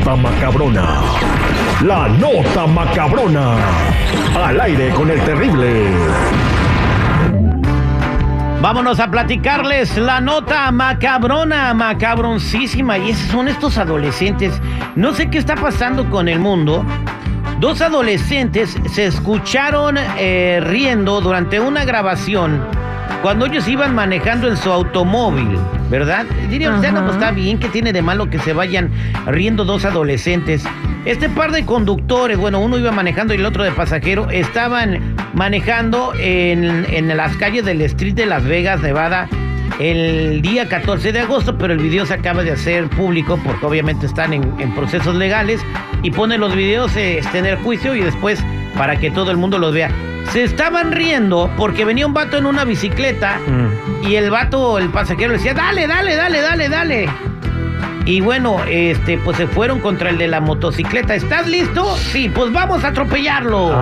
Nota macabrona. La nota macabrona. Al aire con el terrible. Vámonos a platicarles la nota macabrona, macabroncísima. Y esos son estos adolescentes. No sé qué está pasando con el mundo. Dos adolescentes se escucharon eh, riendo durante una grabación cuando ellos iban manejando en su automóvil, ¿verdad? Diría usted, no, pues está bien, que tiene de malo que se vayan riendo dos adolescentes? Este par de conductores, bueno, uno iba manejando y el otro de pasajero, estaban manejando en, en las calles del Street de Las Vegas, Nevada, el día 14 de agosto, pero el video se acaba de hacer público porque obviamente están en, en procesos legales y pone los videos este, en el juicio y después para que todo el mundo los vea. Se estaban riendo porque venía un vato en una bicicleta y el vato, el pasajero, le decía, dale, dale, dale, dale, dale. Y bueno, este, pues se fueron contra el de la motocicleta. ¿Estás listo? Sí, pues vamos a atropellarlo.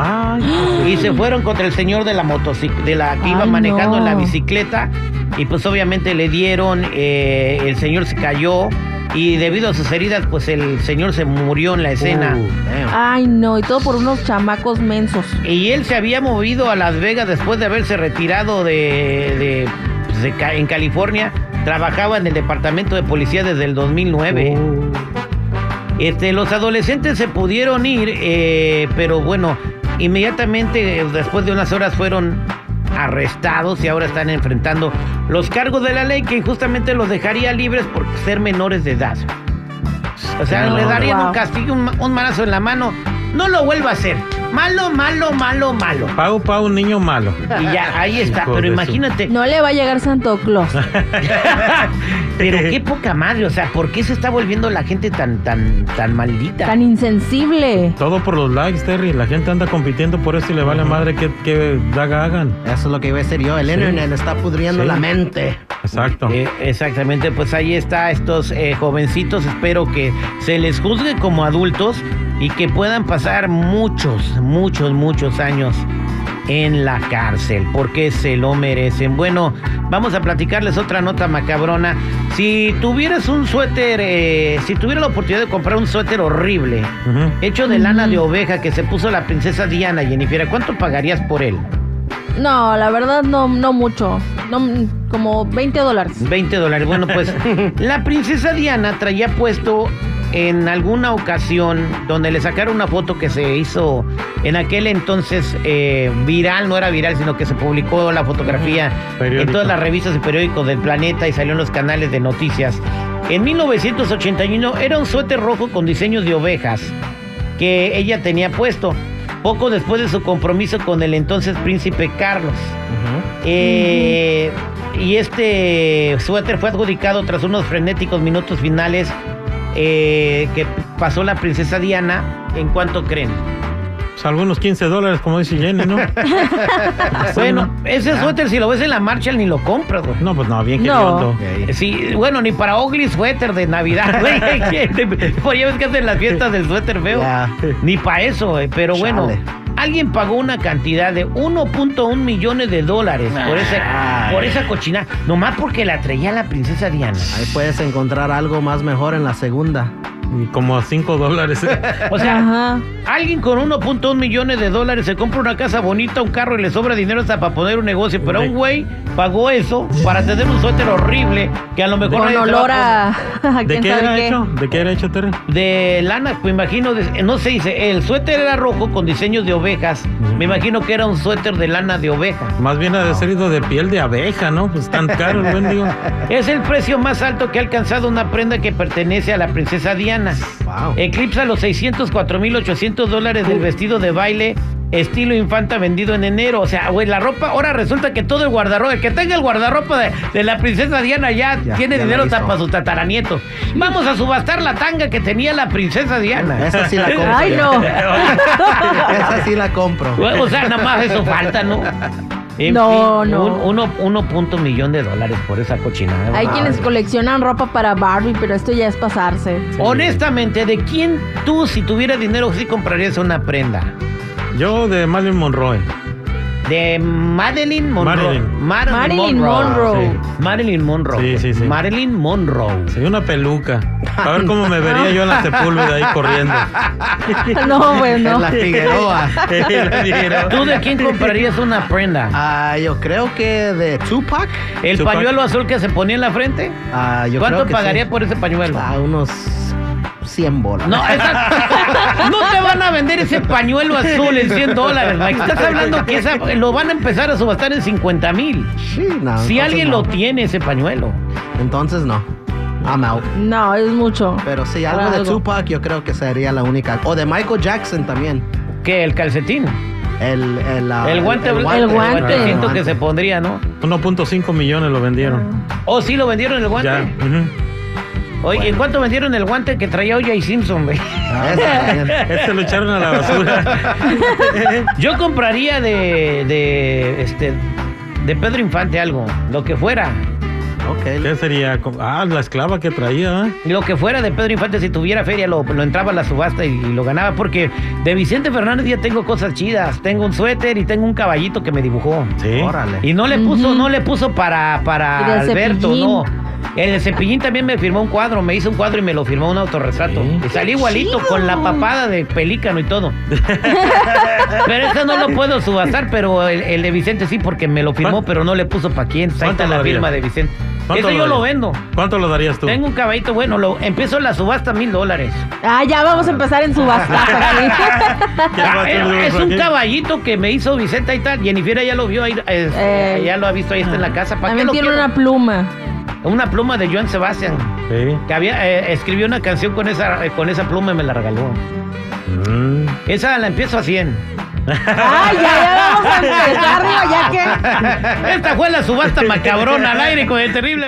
Y se fueron contra el señor de la motocicleta, de la que iba Ay, manejando en la bicicleta. Y pues obviamente le dieron, eh, el señor se cayó. Y debido a sus heridas, pues el señor se murió en la escena. Ay, no, y todo por unos chamacos mensos. Y él se había movido a Las Vegas después de haberse retirado de, de- pues, de en California. Trabajaba en el departamento de policía desde el 2009. Este, los adolescentes se pudieron ir, eh, pero bueno, inmediatamente eh, después de unas horas fueron arrestados y ahora están enfrentando los cargos de la ley que justamente los dejaría libres por ser menores de edad. O sea, No, le darían wow. un castigo, un, un manazo en la mano. No lo vuelva a hacer. Malo, malo, malo, malo. Pau, Pau, un niño malo. Y ya, ahí está. Hijo Pero su- imagínate, No le va a llegar Santo Claus. pero qué poca madre. O sea, ¿por qué se está volviendo la gente tan, tan, tan maldita? Tan insensible. Todo por los likes, Terry. La gente anda compitiendo por eso y le vale madre que, que daga hagan. Eso es lo que iba a decir yo. El Sí. internet está pudriendo Sí. la mente. Exacto. Eh, exactamente, pues ahí está estos eh, jovencitos. Espero que se les juzgue como adultos y que puedan pasar muchos, muchos, muchos años en la cárcel, porque se lo merecen. Bueno, vamos a platicarles otra nota macabrona. Si tuvieras un suéter, eh, si tuviera la oportunidad de comprar un suéter horrible, hecho de lana de oveja que se puso la princesa Diana, Jennifer, ¿cuánto pagarías por él? No, la verdad no, no mucho. No, mm, como 20 dólares. 20 dólares. Bueno, pues la princesa Diana traía puesto en alguna ocasión donde le sacaron una foto que se hizo en aquel entonces eh, viral, no era viral, sino que se publicó la fotografía en todas las revistas y periódicos del planeta y salió en los canales de noticias. En 1981 era un suéter rojo con diseños de ovejas que ella tenía puesto poco después de su compromiso con el entonces príncipe Carlos. Eh, Y este suéter fue adjudicado tras unos frenéticos minutos finales eh, que pasó la princesa Diana. ¿En cuánto creen? Pues algunos 15 dólares, como dice Jenny, ¿no? Bueno, ese suéter si lo ves en la Marshall ni lo compras, güey. No, pues no, bien que No. Sí, bueno, ni para Ugly Suéter de Navidad, güey. Pues ya ves que hacen las fiestas del suéter feo. Ni para eso, güey. Pero bueno, alguien pagó una cantidad de 1.1 millones de dólares por, ese, por esa cochina. Nomás porque la traía la princesa Diana. Ahí puedes encontrar algo más mejor en la segunda. Como a 5 dólares. ¿eh? O sea, Ajá. alguien con 1.1 millones de dólares se compra una casa bonita, un carro y le sobra dinero hasta para poner un negocio. Pero un güey pagó eso para tener un suéter horrible que a lo mejor Con olor a ¿De qué era qué. hecho? ¿De qué era hecho, Terry? De lana, me imagino, de- no se dice, el suéter era rojo con diseños de ovejas. Me imagino que era un suéter de lana de oveja. Más bien ha de ser ido de piel de abeja, ¿no? Pues tan caro, el mendigo. Es el precio más alto que ha alcanzado una prenda que pertenece a la princesa Diana. Wow. Eclipsa los 604.800 dólares del vestido de baile estilo infanta vendido en enero. O sea, güey, la ropa, ahora resulta que todo el guardarropa, el que tenga el guardarropa de, de la princesa Diana ya, Ya, tiene ya dinero hasta para sus tataranietos. Vamos a subastar la tanga que tenía la princesa Diana. Esa sí la compro. Ay, no. Esa sí la compro. O sea, nada más eso falta, ¿no? En No, fin, no. un- uno, uno punto millón de dólares por esa cochinada. Hay Ay. quienes coleccionan ropa para Barbie, pero esto ya es pasarse. Honestamente, ¿de quién tú, si tuvieras dinero, sí comprarías una prenda? Yo de Marilyn Monroe. De Marilyn Monroe. Marilyn. Marilyn Monroe. Sí. Marilyn Monroe. Sí, sí, sí. Marilyn Monroe. Sí, una peluca. A ver cómo me vería yo en la Sepúlveda ahí corriendo. No, bueno. En la Figueroa. La Figueroa. ¿Tú de quién comprarías una prenda? Ah, yo creo que de Tupac. ¿El Tupac. pañuelo azul que se ponía en la frente? Ah, yo ¿Cuánto creo que pagaría sí. por ese pañuelo? Ah, unos 100 bolas. No, esa- no te van a vender ese pañuelo azul en 100 dólares, Mike. Estás hablando que esa- lo van a empezar a subastar en 50 mil. Sí, no, Si alguien no. lo tiene, ese pañuelo. Entonces no. I'm out. No, es mucho. Pero sí, algo Para de algo. Tupac yo creo que sería la única. O de Michael Jackson también. ¿Qué? ¿El calcetín? El, el, ah, el guante, el el guante. guantecito que se pondría, ¿no? 1.5 millones lo vendieron. ¿Oh, sí lo vendieron el guante? Ya. ujú. Oye, ¿en cuánto vendieron el guante que traía O.J. Simpson, güey? Ese también. Este lo echaron a la basura. Yo compraría de, de, este, de Pedro Infante algo, lo que fuera. Ok. ¿Qué sería? Ah, la esclava que traía. ¿eh? Lo que fuera de Pedro Infante, si tuviera feria, lo, lo entraba a la subasta y, y lo ganaba. Porque de Vicente Fernández ya tengo cosas chidas. Tengo un suéter y tengo un caballito que me dibujó. Sí. Órale. Y no le puso, Ujú. no le puso para, para Alberto, Cepillín. no. El de Cepillín también me firmó un cuadro, me hizo un cuadro y me lo firmó un autorretrato. Sí. Y salí igualito, chido. con la papada de pelícano y todo. pero eso no lo puedo subastar, pero el, el de Vicente sí, porque me lo firmó, pero no le puso para quién. Ahí ¿Cuánto está la firma de Vicente. ¿Cuánto Eso yo daría? lo vendo. ¿Cuánto lo darías tú? Tengo un caballito bueno, lo, empiezo la subasta a mil dólares. Ah, ya vamos a empezar en subasta. ¿Quién va a Ah, hacer eh, de es un caballito que me hizo Vicente ahí está. Jennifer ya lo vio ahí, eh, Eh. ya lo ha visto ahí está en la casa. ¿Para qué También lo tiene quiero? una pluma. Una pluma de Joan Sebastian. Sí. Que había, eh, escribió una canción con esa, eh, con esa pluma y me la regaló. Mm. Esa la empiezo a 100. Ay, ya, ya vamos a ya que. Esta fue la subasta macabrona al aire con el terrible.